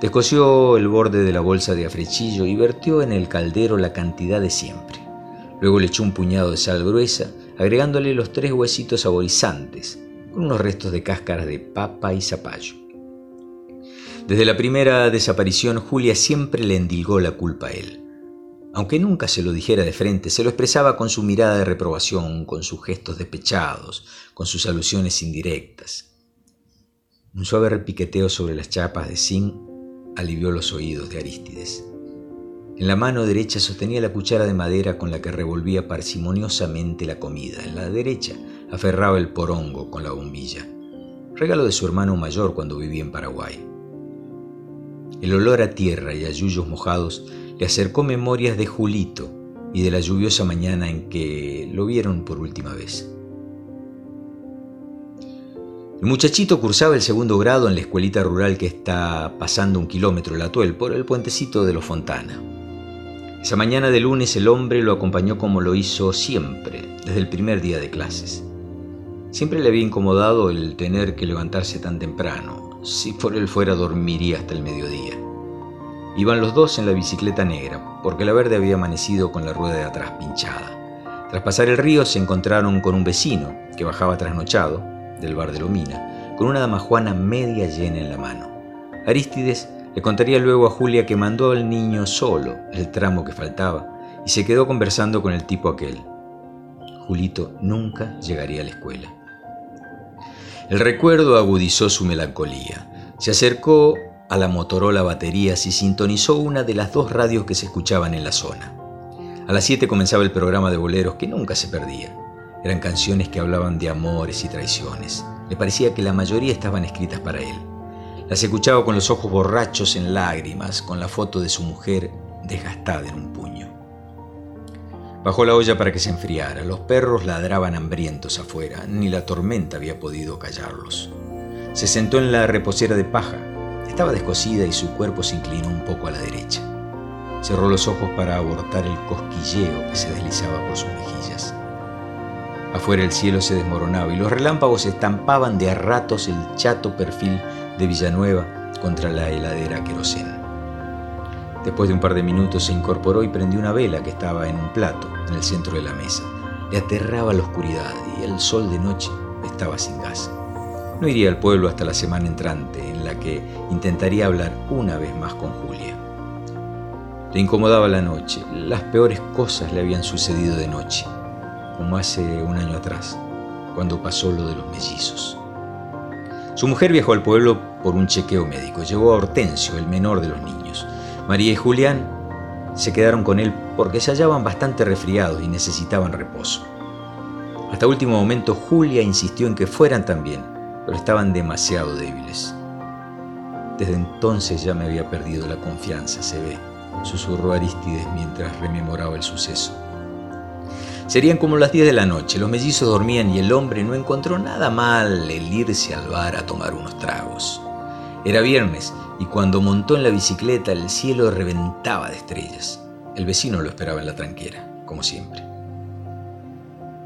Descosió el borde de la bolsa de afrechillo y vertió en el caldero la cantidad de siempre. Luego le echó un puñado de sal gruesa, agregándole los tres huesitos saborizantes, con unos restos de cáscaras de papa y zapallo. Desde la primera desaparición, Julia siempre le endilgó la culpa a él. Aunque nunca se lo dijera de frente, se lo expresaba con su mirada de reprobación, con sus gestos despechados, con sus alusiones indirectas. Un suave repiqueteo sobre las chapas de zinc alivió los oídos de Arístides. En la mano derecha sostenía la cuchara de madera con la que revolvía parsimoniosamente la comida. En la derecha aferraba el porongo con la bombilla, regalo de su hermano mayor cuando vivía en Paraguay. El olor a tierra y a yuyos mojados le acercó memorias de Julito y de la lluviosa mañana en que lo vieron por última vez. El muchachito cursaba el segundo grado en la escuelita rural que está pasando un kilómetro el atuel por el puentecito de los Fontana. Esa mañana de lunes el hombre lo acompañó como lo hizo siempre, desde el primer día de clases. Siempre le había incomodado el tener que levantarse tan temprano, si por él fuera dormiría hasta el mediodía. Iban los dos en la bicicleta negra, porque la verde había amanecido con la rueda de atrás pinchada. Tras pasar el río se encontraron con un vecino que bajaba trasnochado del bar de Lomina, con una damajuana media llena en la mano. Arístides le contaría luego a Julia que mandó al niño solo el tramo que faltaba y se quedó conversando con el tipo aquel. Julito nunca llegaría a la escuela. El recuerdo agudizó su melancolía. Se acercó a la Motorola baterías y sintonizó una de las dos radios que se escuchaban en la zona. A las 7 comenzaba el programa de boleros que nunca se perdía. Eran canciones que hablaban de amores y traiciones. Le parecía que la mayoría estaban escritas para él. Las escuchaba con los ojos borrachos en lágrimas, con la foto de su mujer desgastada en un puño. Bajó la olla para que se enfriara. Los perros ladraban hambrientos afuera. Ni la tormenta había podido callarlos. Se sentó en la reposera de paja. Estaba descosida y su cuerpo se inclinó un poco a la derecha. Cerró los ojos para abortar el cosquilleo que se deslizaba por sus mejillas. Afuera el cielo se desmoronaba y los relámpagos estampaban de a ratos el chato perfil de Villanueva contra la heladera querosén. Después de un par de minutos se incorporó y prendió una vela que estaba en un plato en el centro de la mesa. Le aterraba la oscuridad y el sol de noche estaba sin gas. No iría al pueblo hasta la semana entrante, en la que intentaría hablar una vez más con Julia. Le incomodaba la noche, las peores cosas le habían sucedido de noche, como hace un año atrás, cuando pasó lo de los mellizos. Su mujer viajó al pueblo por un chequeo médico. Llegó a Hortensio, el menor de los niños. María y Julián se quedaron con él porque se hallaban bastante resfriados y necesitaban reposo. Hasta último momento Julia insistió en que fueran también, pero estaban demasiado débiles. Desde entonces ya me había perdido la confianza, se ve, susurró Aristides mientras rememoraba el suceso. Serían como las 10 de la noche, los mellizos dormían y el hombre no encontró nada mal el irse al bar a tomar unos tragos. Era viernes y cuando montó en la bicicleta el cielo reventaba de estrellas. El vecino lo esperaba en la tranquera, como siempre.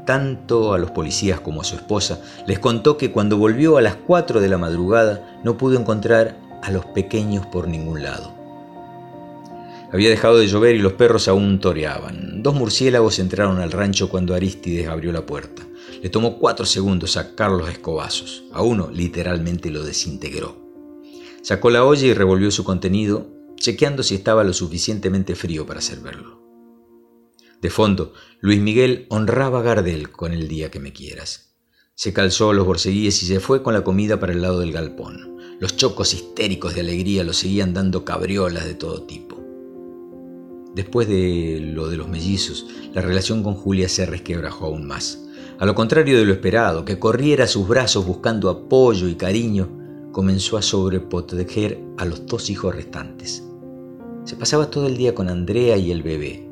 Tanto a los policías como a su esposa les contó que cuando volvió a las 4 de la madrugada no pudo encontrar a los pequeños por ningún lado. Había dejado de llover y los perros aún toreaban. Dos murciélagos entraron al rancho cuando Aristides abrió la puerta. Le tomó cuatro segundos sacar los escobazos. A uno literalmente lo desintegró. Sacó la olla y revolvió su contenido, chequeando si estaba lo suficientemente frío para servirlo. De fondo, Luis Miguel honraba a Gardel con el día que me quieras. Se calzó los borceguíes y se fue con la comida para el lado del galpón. Los chocos histéricos de alegría lo seguían dando cabriolas de todo tipo. Después de lo de los mellizos, la relación con Julia se resquebrajó aún más. A lo contrario de lo esperado, que corriera a sus brazos buscando apoyo y cariño, comenzó a sobreproteger a los dos hijos restantes. Se pasaba todo el día con Andrea y el bebé.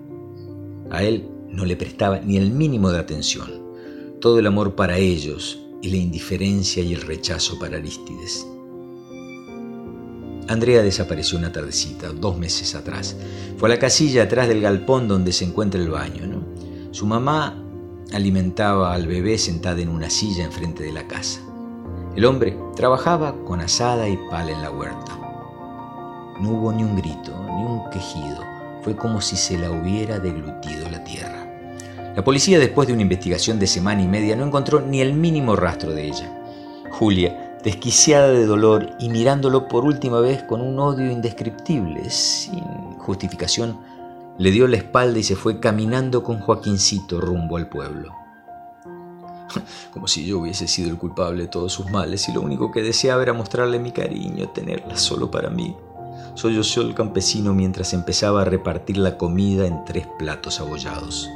A él no le prestaba ni el mínimo de atención. Todo el amor para ellos y la indiferencia y el rechazo para Aristides. Andrea desapareció una tardecita, dos meses atrás. Fue a la casilla atrás del galpón donde se encuentra el baño. Su mamá alimentaba al bebé sentada en una silla enfrente de la casa. El hombre trabajaba con asada y pala en la huerta. No hubo ni un grito, ni un quejido. Fue como si se la hubiera deglutido la tierra. La policía, después de una investigación de semana y media, no encontró ni el mínimo rastro de ella. Julia desquiciada de dolor y mirándolo por última vez con un odio indescriptible, sin justificación, le dio la espalda y se fue caminando con Joaquincito rumbo al pueblo. [laughs] Como si yo hubiese sido el culpable de todos sus males y lo único que deseaba era mostrarle mi cariño, tenerla solo para mí. Soy yo el campesino mientras empezaba a repartir la comida en tres platos abollados.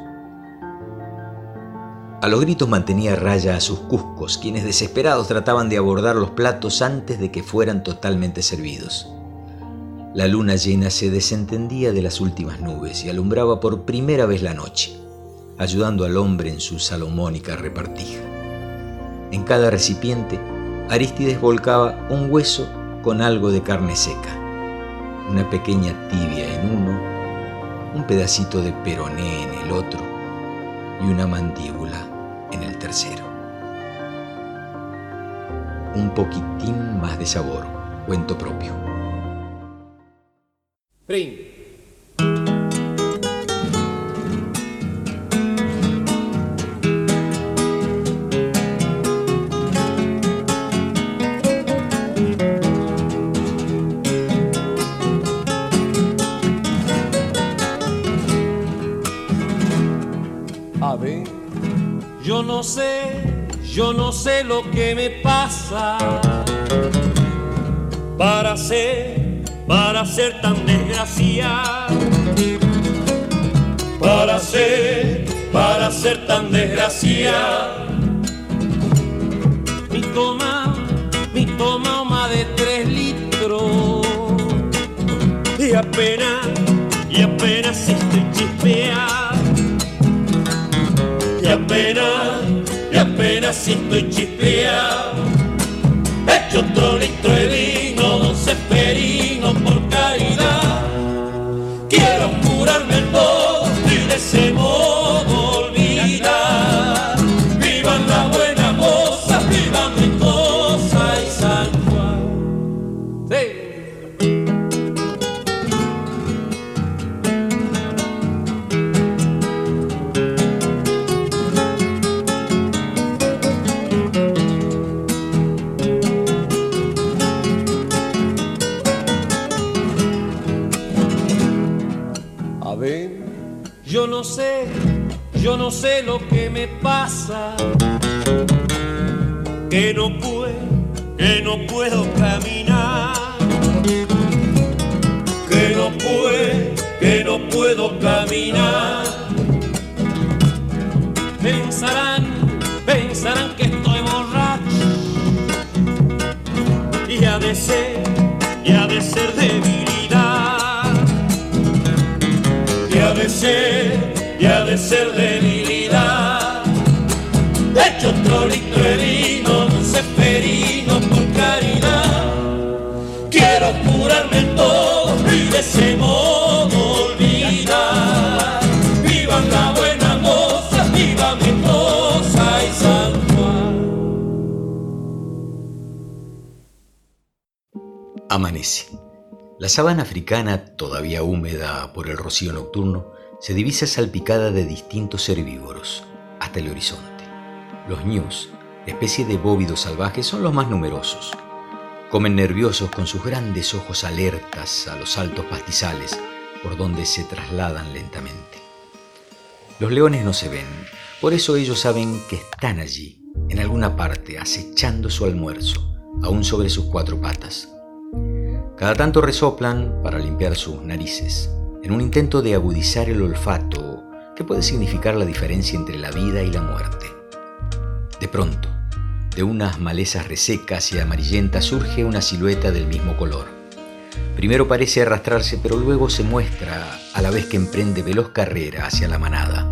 A los gritos mantenía raya a sus cuscos, quienes desesperados trataban de abordar los platos antes de que fueran totalmente servidos. La luna llena se desentendía de las últimas nubes y alumbraba por primera vez la noche, ayudando al hombre en su salomónica repartija. En cada recipiente, Aristides volcaba un hueso con algo de carne seca, una pequeña tibia en uno, un pedacito de peroné en el otro y una mandíbula Un poquitín más de sabor, cuento propio. Yo no sé, yo no sé lo que me pasa para ser, para ser tan desgraciado. Para ser, para ser tan desgraciado. Mi toma, mi toma más de tres litros y apenas, y apenas estoy chispeado. Apenas, y apenas si estoy chispeado. Hecho otro litro de vino, lo que me pasa. Que no puedo, que no puedo caminar. Que no puedo, que no puedo caminar. Pensarán, pensarán que estoy borracho. Y ha de ser, y ha de ser debilidad. Y ha de ser, y ha de ser debilidad. De vino, un seferino por caridad. Quiero curarme todo y de ese modo olvidar. Vivan la buena moza, viva Mendoza y San Juan. Amanece. La sabana africana, todavía húmeda por el rocío nocturno, se divisa salpicada de distintos herbívoros hasta el horizonte. Los ñus, especie de bóvidos salvajes, son los más numerosos. Comen nerviosos con sus grandes ojos alertas a los altos pastizales por donde se trasladan lentamente. Los leones no se ven, por eso ellos saben que están allí, en alguna parte, acechando su almuerzo, aún sobre sus cuatro patas. Cada tanto resoplan para limpiar sus narices, en un intento de agudizar el olfato que puede significar la diferencia entre la vida y la muerte. De pronto, de unas malezas resecas y amarillentas surge una silueta del mismo color. Primero parece arrastrarse, pero luego se muestra a la vez que emprende veloz carrera hacia la manada.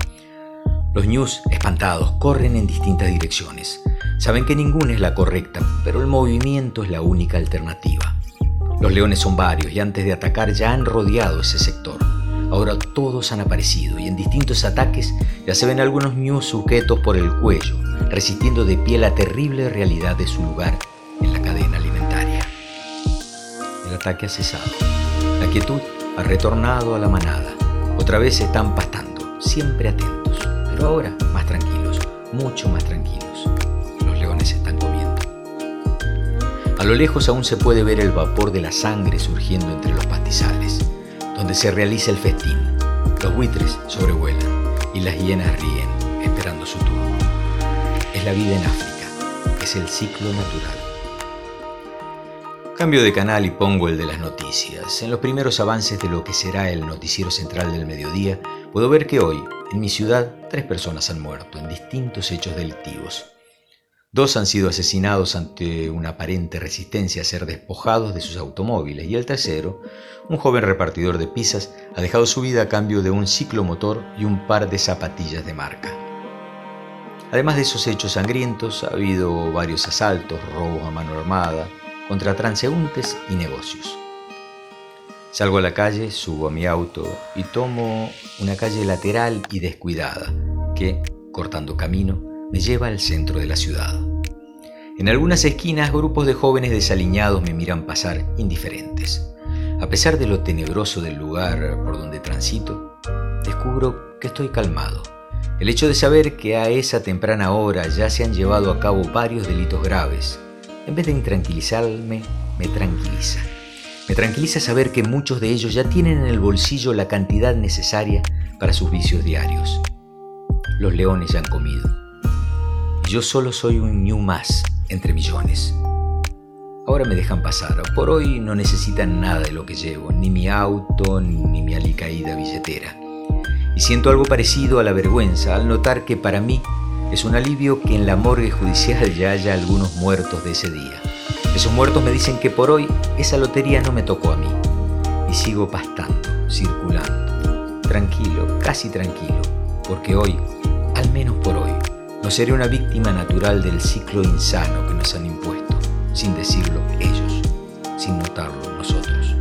Los ñus, espantados, corren en distintas direcciones. Saben que ninguna es la correcta, pero el movimiento es la única alternativa. Los leones son varios y antes de atacar ya han rodeado ese sector. Ahora todos han aparecido y en distintos ataques ya se ven algunos ñus sujetos por el cuello, resistiendo de pie la terrible realidad de su lugar en la cadena alimentaria. El ataque ha cesado. La quietud ha retornado a la manada. Otra vez están pastando, siempre atentos, pero ahora más tranquilos, mucho más tranquilos. Los leones están comiendo. A lo lejos aún se puede ver el vapor de la sangre surgiendo entre los pastizales, donde se realiza el festín. Los buitres sobrevuelan y las hienas ríen, esperando su turno. Es la vida en África, es el ciclo natural. Cambio de canal y pongo el de las noticias. En los primeros avances de lo que será el noticiero central del mediodía, puedo ver que hoy, en mi ciudad, tres personas han muerto en distintos hechos delictivos. Dos han sido asesinados ante una aparente resistencia a ser despojados de sus automóviles y el tercero, un joven repartidor de pizzas, ha dejado su vida a cambio de un ciclomotor y un par de zapatillas de marca. Además de esos hechos sangrientos, ha habido varios asaltos, robos a mano armada, contra transeúntes y negocios. Salgo a la calle, subo a mi auto y tomo una calle lateral y descuidada que, cortando camino, me lleva al centro de la ciudad. En algunas esquinas grupos de jóvenes desaliñados me miran pasar indiferentes. A pesar de lo tenebroso del lugar por donde transito, descubro que estoy calmado. El hecho de saber que a esa temprana hora ya se han llevado a cabo varios delitos graves, en vez de intranquilizarme, me tranquiliza. Me tranquiliza saber que muchos de ellos ya tienen en el bolsillo la cantidad necesaria para sus vicios diarios. Los leones ya han comido yo solo soy un ñu más entre millones. Ahora me dejan pasar. Por hoy no necesitan nada de lo que llevo, ni mi auto, ni mi alicaída billetera. Y siento algo parecido a la vergüenza al notar que para mí es un alivio que en la morgue judicial ya haya algunos muertos de ese día. Esos muertos me dicen que por hoy esa lotería no me tocó a mí. Y sigo pastando, circulando, tranquilo, casi tranquilo, porque hoy, al menos por hoy, seré una víctima natural del ciclo insano que nos han impuesto, sin decirlo ellos, sin notarlo nosotros.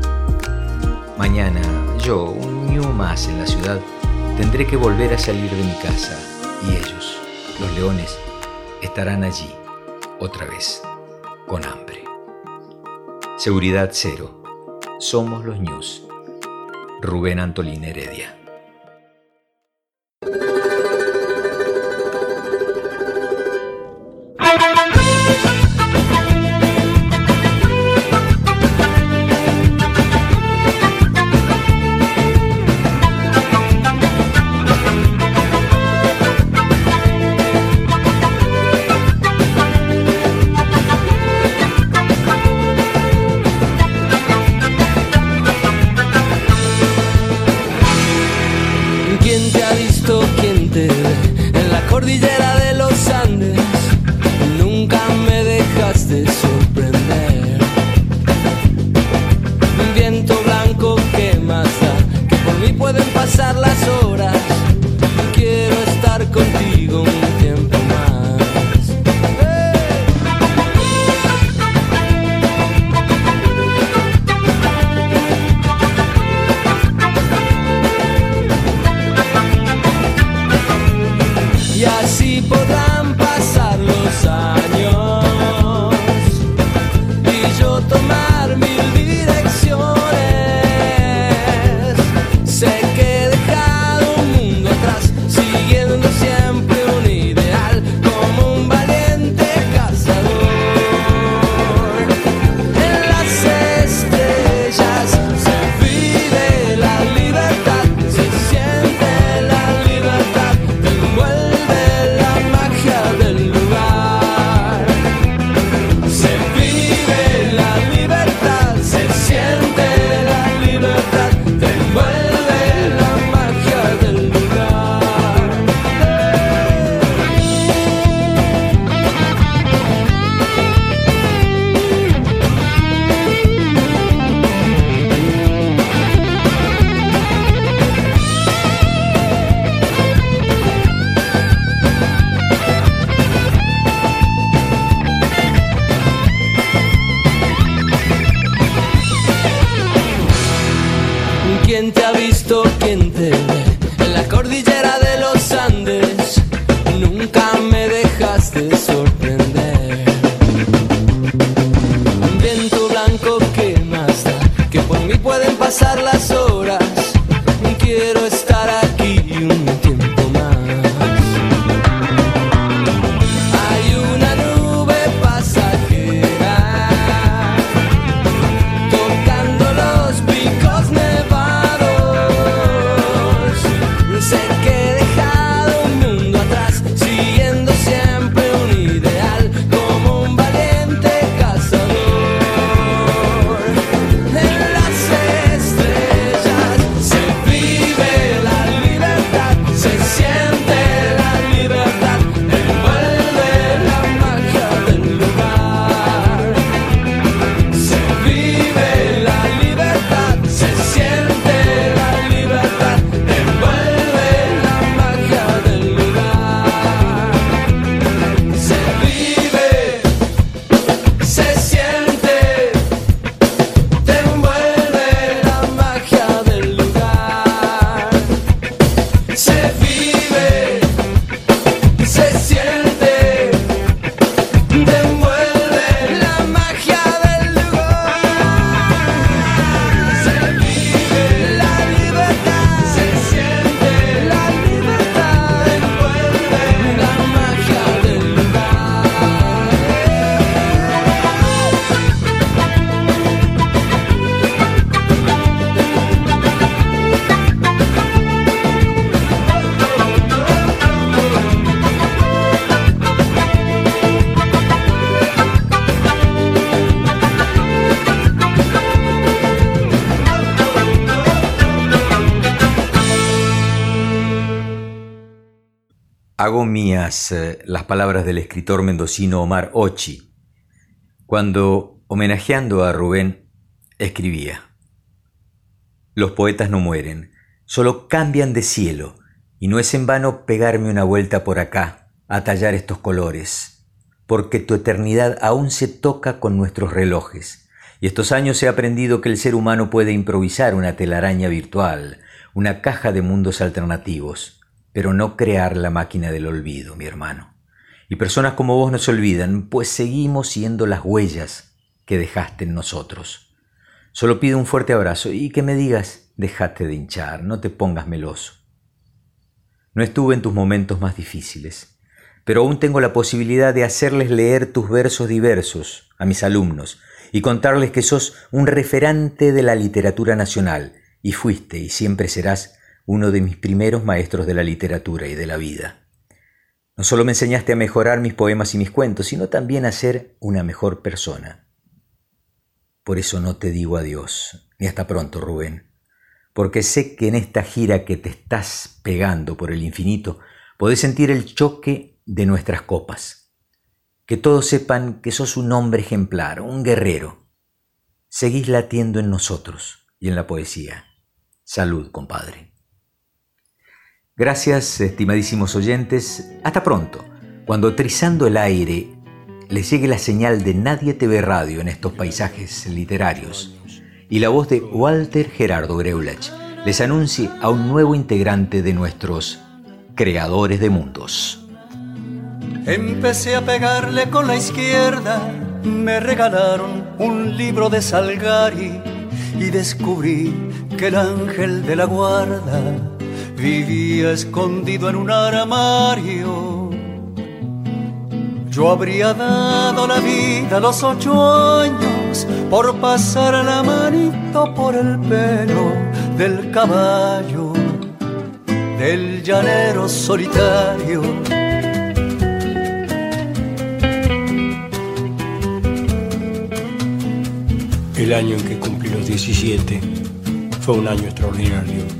Mañana yo, un mío más en la ciudad, tendré que volver a salir de mi casa y ellos, los leones, estarán allí, otra vez, con hambre. Seguridad cero. Somos los News. Rubén Antolín Heredia. Eh, las palabras del escritor mendocino Omar Ochi, cuando, homenajeando a Rubén, escribía, Los poetas no mueren, solo cambian de cielo, y no es en vano pegarme una vuelta por acá, a tallar estos colores, porque tu eternidad aún se toca con nuestros relojes, y estos años he aprendido que el ser humano puede improvisar una telaraña virtual, una caja de mundos alternativos, pero no crear la máquina del olvido, mi hermano. Y personas como vos nos olvidan, pues seguimos siendo las huellas que dejaste en nosotros. Solo pido un fuerte abrazo y que me digas, déjate de hinchar, no te pongas meloso. No estuve en tus momentos más difíciles, pero aún tengo la posibilidad de hacerles leer tus versos diversos a mis alumnos y contarles que sos un referente de la literatura nacional y fuiste y siempre serás uno de mis primeros maestros de la literatura y de la vida. No solo me enseñaste a mejorar mis poemas y mis cuentos, sino también a ser una mejor persona. Por eso no te digo adiós, ni hasta pronto, Rubén, porque sé que en esta gira que te estás pegando por el infinito, podés sentir el choque de nuestras copas. Que todos sepan que sos un hombre ejemplar, un guerrero. Seguís latiendo en nosotros y en la poesía. Salud, compadre. Gracias, estimadísimos oyentes. Hasta pronto, cuando trizando el aire les llegue la señal de Nadie TV Radio en estos paisajes literarios y la voz de Walter Gerardo Greulach les anuncie a un nuevo integrante de nuestros creadores de mundos. Empecé a pegarle con la izquierda, me regalaron un libro de Salgari y descubrí que el ángel de la guarda vivía escondido en un armario yo habría dado la vida a los ocho años por pasar la manito por el pelo del caballo, del llanero solitario. El año en que cumplí los 17 fue un año extraordinario.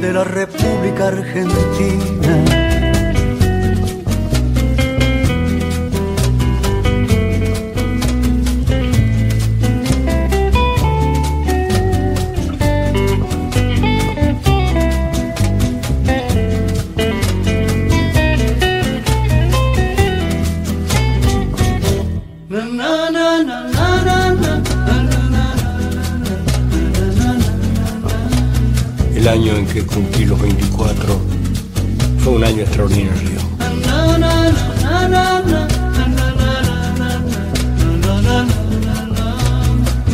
de la República Argentina. El año en que cumplí los 24 fue un año extraordinario.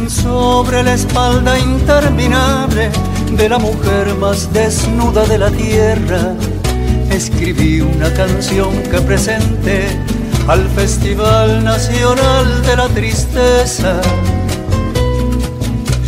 Sobre la espalda interminable de la mujer más desnuda de la tierra, escribí una canción que presenté al Festival Nacional de la Tristeza.